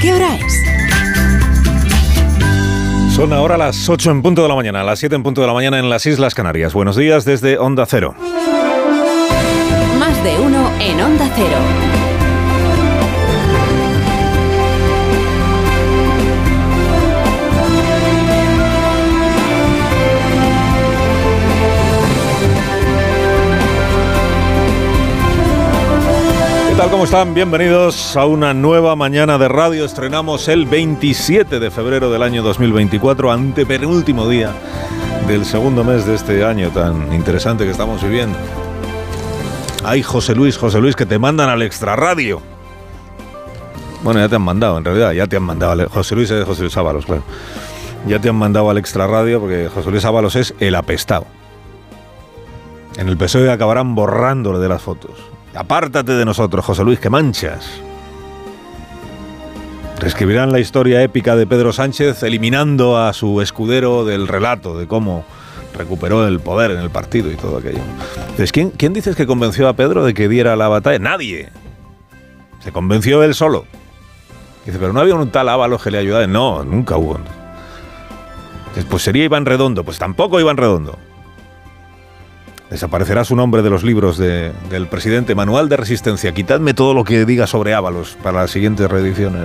¿qué hora es? Son ahora las 8 en punto de la mañana, las 7 en punto de la mañana en las Islas Canarias. Buenos días desde Onda Cero. Más de uno en Onda Cero. ¿Cómo están? Bienvenidos a una nueva mañana de radio. Estrenamos el 27 de febrero del año 2024, ante penúltimo día del segundo mes de este año tan interesante que estamos viviendo. Ay, José Luis, José Luis, que te mandan al extrarradio. Bueno, ya te han mandado, en realidad, ya te han mandado. José Luis es José Luis Ábalos, claro. Ya te han mandado al extrarradio porque José Luis Ábalos es el apestado. En el PSOE acabarán borrándole de las fotos. Apártate de nosotros, José Luis, que manchas. Reescribirán la historia épica de Pedro Sánchez eliminando a su escudero del relato de cómo recuperó el poder en el partido y todo aquello. Entonces, ¿quién, quién dices que convenció a Pedro de que diera la batalla? Nadie. Se convenció él solo. Dice, pero no había un tal Ábalos que le ayudara. No, nunca hubo. Pues sería Iván Redondo. Pues tampoco Iván Redondo. Desaparecerá su nombre de los libros de- del presidente. Manual de Resistencia. Quitadme todo lo que diga sobre Ábalos para las siguientes reediciones.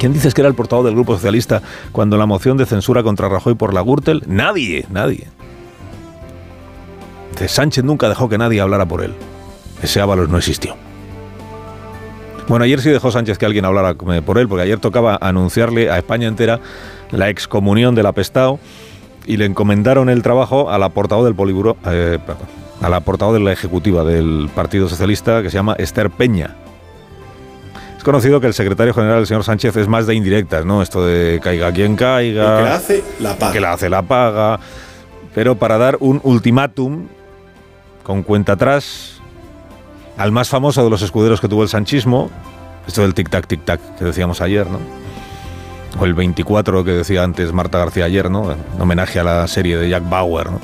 ¿Quién dices que era el portavoz del Grupo Socialista cuando la moción de censura contra Rajoy por la Gürtel? Nadie, nadie. Dice, Sánchez nunca dejó que nadie hablara por él. Ese Ábalos no existió. Bueno, ayer sí dejó Sánchez que alguien hablara eh, por él, porque ayer tocaba anunciarle a España entera la excomunión del apestado y le encomendaron el trabajo a la portavoz del Poliburo, eh, a la portavoz de la ejecutiva del Partido Socialista que se llama Esther Peña. Es conocido que el secretario general, el señor Sánchez, es más de indirectas, ¿no? Esto de caiga quien caiga. El que la hace, la paga. que la hace la paga. Pero para dar un ultimátum con cuenta atrás al más famoso de los escuderos que tuvo el sanchismo, esto del tic-tac, tic-tac que decíamos ayer, ¿no? O el 24 que decía antes Marta García ayer, ¿no? En homenaje a la serie de Jack Bauer, ¿no?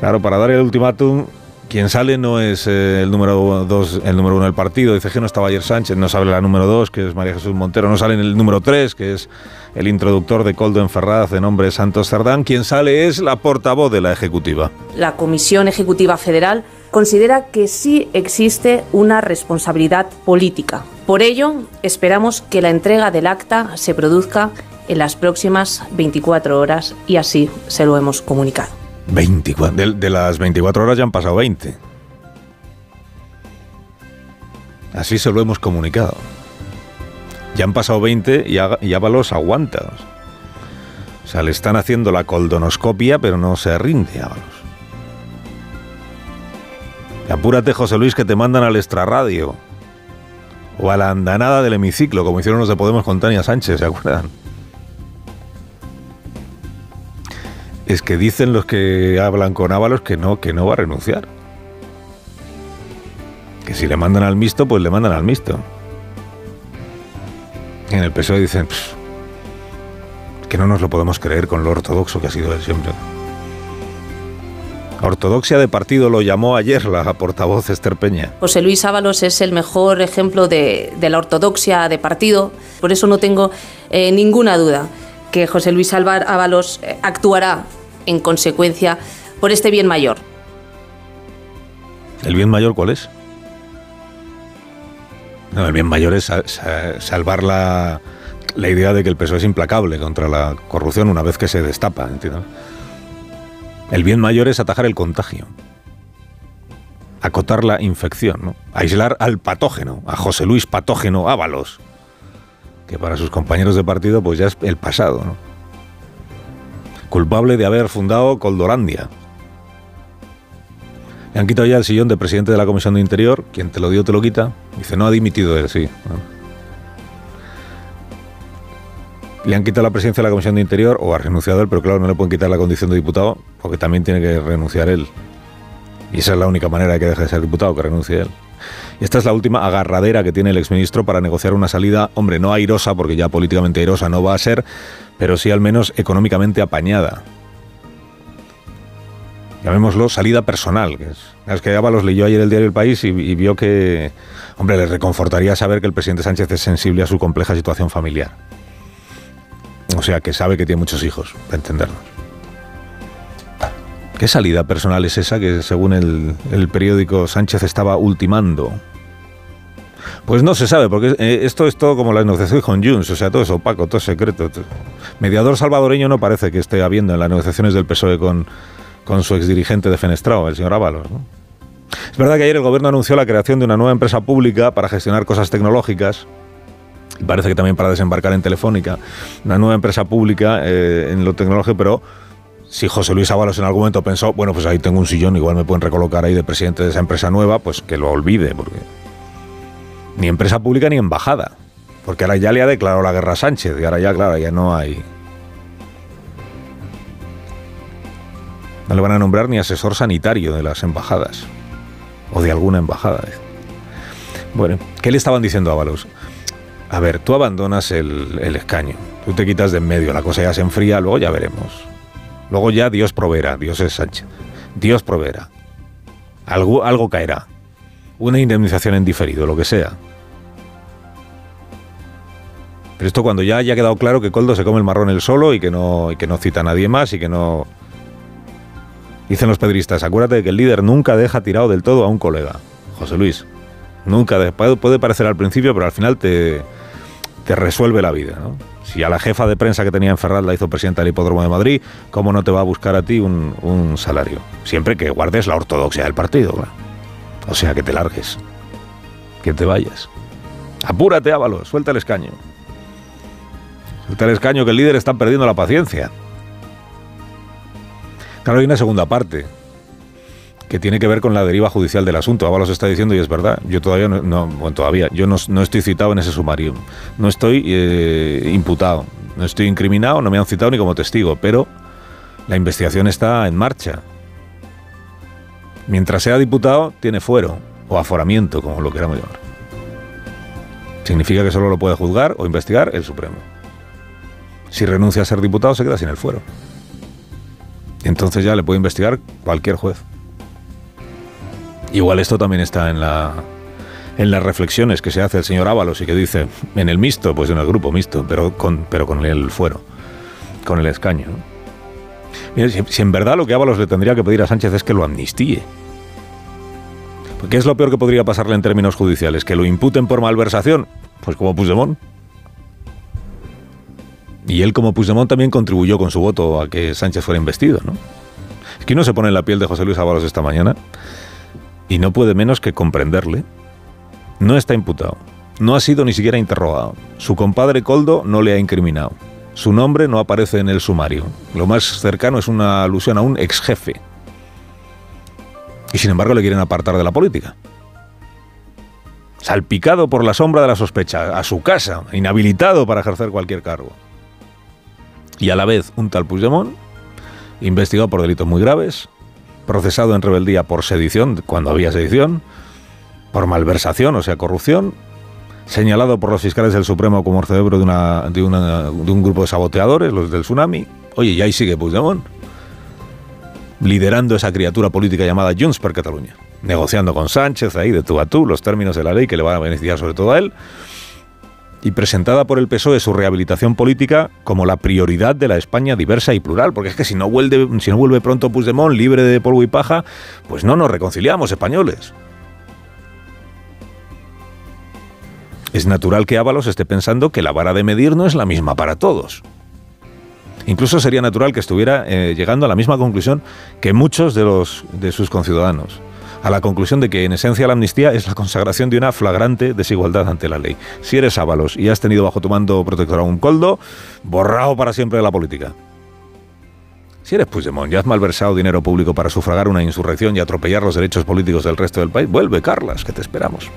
Claro, para dar el ultimátum, quien sale no es eh, el número dos, el número uno del partido. Dice que no estaba Sánchez, no sale la número dos, que es María Jesús Montero, no sale en el número tres, que es el introductor de Coldo en Ferraz de nombre Santos Cerdán. Quien sale es la portavoz de la Ejecutiva. La Comisión Ejecutiva Federal considera que sí existe una responsabilidad política. Por ello, esperamos que la entrega del acta se produzca en las próximas 24 horas y así se lo hemos comunicado. 24. De, las 24 horas ya han pasado 20. Así se lo hemos comunicado. Ya han pasado 20 y, y Ábalos aguanta. O sea, le están haciendo la coldonoscopia, pero no se rinde Ábalos. Apúrate, José Luis, que te mandan al extrarradio. O a la andanada del hemiciclo, como hicieron los de Podemos con Tania Sánchez, ¿se acuerdan? Es que dicen los que hablan con Ábalos que no, que no va a renunciar. Que si le mandan al mixto, pues le mandan al mixto. En el PSOE dicen "Pff, que no nos lo podemos creer con lo ortodoxo que ha sido él siempre. Ortodoxia de partido lo llamó ayer la portavoz Esther Peña. José Luis Ábalos es el mejor ejemplo de, de la ortodoxia de partido, por eso no tengo eh, ninguna duda que José Luis Ábalos eh, actuará en consecuencia por este bien mayor. ¿El bien mayor cuál es? No, el bien mayor es sa- sa- salvar la, la idea de que el PSOE es implacable contra la corrupción una vez que se destapa. ¿entiendes? El bien mayor es atajar el contagio. Acotar la infección, ¿no? Aislar al patógeno, a José Luis Patógeno Ábalos, que para sus compañeros de partido pues ya es el pasado, ¿no? Culpable de haber fundado Coldolandia, le han quitado ya el sillón de presidente de la Comisión de Interior. Quien te lo dio, te lo quita. Dice, no ha dimitido él, sí. Le han quitado la presidencia de la Comisión de Interior o ha renunciado él, pero claro, no le pueden quitar la condición de diputado porque también tiene que renunciar él. Y esa es la única manera de que deje de ser diputado, que renuncie él. Y esta es la última agarradera que tiene el exministro para negociar una salida, hombre, no airosa, porque ya políticamente airosa no va a ser, pero sí al menos económicamente apañada. llamémoslo salida personal. Que es, es que Ábalos leyó ayer el diario El País y, y vio que, hombre, le reconfortaría saber que el presidente Sánchez es sensible a su compleja situación familiar. Sea, que sabe que tiene muchos hijos, para entendernos. ¿Qué salida personal es esa que, según el, el periódico, Sánchez estaba ultimando? Pues no se sabe, porque eh, esto es todo como la negociación con Junts, o sea, todo es opaco, todo es secreto. Mediador salvadoreño no parece que esté habiendo en las negociaciones del PSOE con, con su exdirigente de Fenestrao, el señor Ábalos. ¿no? Es verdad que ayer el gobierno anunció la creación de una nueva empresa pública para gestionar cosas tecnológicas. Parece que también para desembarcar en Telefónica. Una nueva empresa pública eh, en lo tecnológico, pero si José Luis Ábalos en algún momento pensó, bueno, pues ahí tengo un sillón, igual me pueden recolocar ahí de presidente de esa empresa nueva, pues que lo olvide, porque ni empresa pública ni embajada. Porque ahora ya le ha declarado la guerra a Sánchez, y ahora ya, claro, ya no hay. No le van a nombrar ni asesor sanitario de las embajadas. O de alguna embajada. Bueno, ¿qué le estaban diciendo a Ábalos? A ver, tú abandonas el, el escaño, tú te quitas de en medio, la cosa ya se enfría, luego ya veremos. Luego ya Dios proveerá, Dios es Sánchez. Dios proveerá. Algo, algo caerá. Una indemnización en diferido, lo que sea. Pero esto cuando ya haya quedado claro que Coldo se come el marrón él solo y que no, y que no cita a nadie más y que no... Dicen los pedristas, acuérdate de que el líder nunca deja tirado del todo a un colega. José Luis. Nunca. de- Puede, puede parecer al principio, pero al final te, te resuelve la vida. ¿no? Si a la jefa de prensa que tenía en Ferraz la hizo presidenta del Hipódromo de Madrid, ¿cómo no te va a buscar a ti un, salario? Siempre que guardes la ortodoxia del partido. O sea, que te largues. Que te vayas. Apúrate, Ábalos, suelta el escaño. Suelta el escaño que el líder está perdiendo la paciencia. Claro, hay una segunda parte que tiene que ver con la deriva judicial del asunto. Ábalos está diciendo, y es verdad, yo todavía no, no- bueno, todavía, yo no, estoy citado en ese sumario. No estoy eh, imputado, no estoy incriminado, no me han citado ni como testigo, pero la investigación está en marcha. Mientras sea diputado, tiene fuero o aforamiento, como lo queramos llamar. Significa que solo lo puede juzgar o investigar el Supremo. Si renuncia a ser diputado, se queda sin el fuero. Entonces ya le puede investigar cualquier juez. Igual esto también está en la en las reflexiones que se hace el señor Ábalos y que dice en el mixto, pues en el grupo mixto, pero con, pero con el fuero, con el escaño. Mira, si, en verdad lo que Ábalos le tendría que pedir a Sánchez es que lo amnistíe. ¿Qué es lo peor que podría pasarle en términos judiciales? ¿Que lo imputen por malversación? Pues como Puigdemont. Y él como Puigdemont también contribuyó con su voto a que Sánchez fuera investido, ¿no? Es que uno se pone en la piel de José Luis Ábalos esta mañana y no puede menos que comprenderle. No está imputado. No ha sido ni siquiera interrogado. Su compadre Coldo no le ha incriminado. Su nombre no aparece en el sumario. Lo más cercano es una alusión a un ex jefe. Y sin embargo le quieren apartar de la política. Salpicado por la sombra de la sospecha, a su casa, inhabilitado para ejercer cualquier cargo. Y a la vez un tal Puigdemont, investigado por delitos muy graves, procesado en rebeldía por sedición, cuando había sedición, por malversación, o sea, corrupción, señalado por los fiscales del Supremo como el cerebro de, una, de, una- un grupo de saboteadores, los del tsunami. Oye, y ahí sigue Puigdemont, liderando esa criatura política llamada Junts per Catalunya, negociando con Sánchez ahí de tú a tú los términos de la ley que le van a beneficiar sobre todo a él, y presentada por el PSOE su rehabilitación política como la prioridad de la España diversa y plural, porque es que si no vuelve, si no vuelve pronto Puigdemont libre de polvo y paja, pues no nos reconciliamos españoles. Es natural que Ábalos esté pensando que la vara de medir no es la misma para todos. Incluso sería natural que estuviera eh, llegando a la misma conclusión que muchos de, los, de sus conciudadanos. A la conclusión de que en esencia la amnistía es la consagración de una flagrante desigualdad ante la ley. Si eres Ábalos y has tenido bajo tu mando protector a un coldo, borrado para siempre de la política. Si eres Puigdemont y has malversado dinero público para sufragar una insurrección y atropellar los derechos políticos del resto del país, vuelve, Carlas, que te esperamos.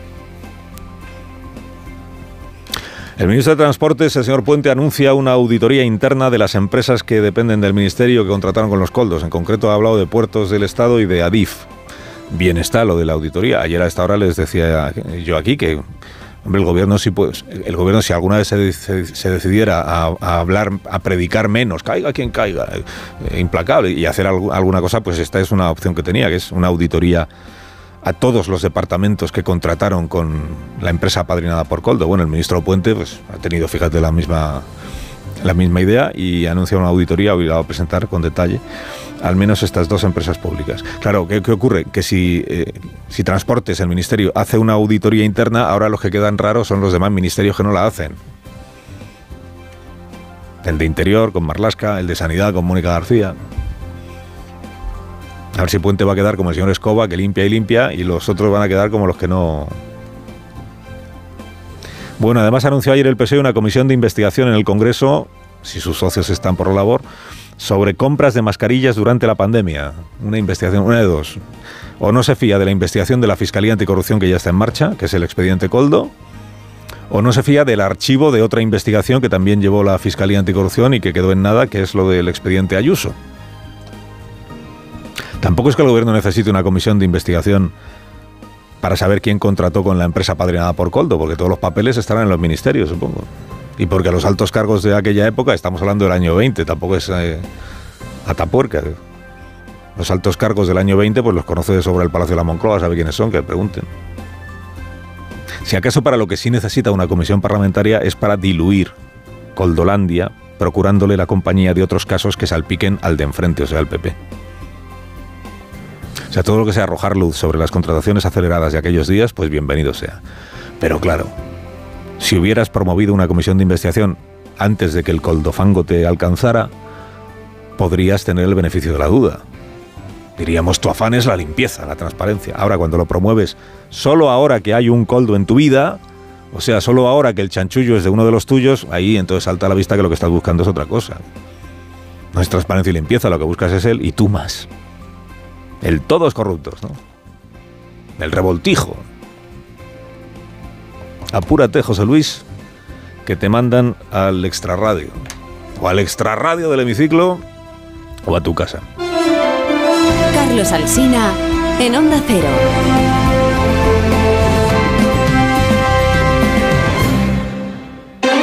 El ministro de Transportes, el señor Puente, anuncia una auditoría interna de las empresas que dependen del ministerio que contrataron con los coldos. En concreto ha hablado de Puertos del Estado y de Adif. Bien está lo de la auditoría. Ayer a esta hora les decía yo aquí que el gobierno sí pues, el gobierno si alguna vez se, decidiera a, hablar, a predicar menos, caiga quien caiga, eh, implacable, y hacer alguna cosa, pues esta es una opción que tenía, que es una auditoría a todos los departamentos que contrataron con la empresa padrinada por Coldo. Bueno, el ministro Puente pues, ha tenido, fíjate, la misma, la misma idea y ha anunciado una auditoría obligado a presentar con detalle al menos estas dos empresas públicas. Claro, ¿qué, ocurre? Que si, eh, si Transportes, el Ministerio, hace una auditoría interna, ahora los que quedan raros son los demás ministerios que no la hacen. El de Interior con Marlasca, el de Sanidad con Mónica García. A ver si Puente va a quedar como el señor Escoba, que limpia y limpia, y los otros van a quedar como los que no. Bueno, además anunció ayer el PSOE una comisión de investigación en el Congreso, si sus socios están por la labor, sobre compras de mascarillas durante la pandemia. Una investigación, una de dos. O no se fía de la investigación de la Fiscalía Anticorrupción que ya está en marcha, que es el expediente Coldo, o no se fía del archivo de otra investigación que también llevó la Fiscalía Anticorrupción y que quedó en nada, que es lo del expediente Ayuso. Tampoco es que el gobierno necesite una comisión de investigación para saber quién contrató con la empresa padrinada por Coldo, porque todos los papeles estarán en los ministerios, supongo. Y porque los altos cargos de aquella época, estamos hablando del año 20, tampoco es eh, atapuerca. Los altos cargos del año 20, pues los conoce de sobra el Palacio de la Moncloa, sabe quiénes son, que pregunten. Si acaso para lo que sí necesita una comisión parlamentaria es para diluir Coldolandia, procurándole la compañía de otros casos que salpiquen al de enfrente, o sea, al PP. O sea, todo lo que sea arrojar luz sobre las contrataciones aceleradas de aquellos días, pues bienvenido sea. Pero claro, si hubieras promovido una comisión de investigación antes de que el coldofango te alcanzara, podrías tener el beneficio de la duda. Diríamos, tu afán es la limpieza, la transparencia. Ahora, cuando lo promueves solo ahora que hay un coldo en tu vida, o sea, solo ahora que el chanchullo es de uno de los tuyos, ahí entonces salta a la vista que lo que estás buscando es otra cosa. No es transparencia y limpieza, lo que buscas es él y tú más. El todos corruptos, ¿no? El revoltijo. Apúrate, José Luis, que te mandan al extrarradio. O al extrarradio del hemiciclo o a tu casa. Carlos Alsina en Onda Cero.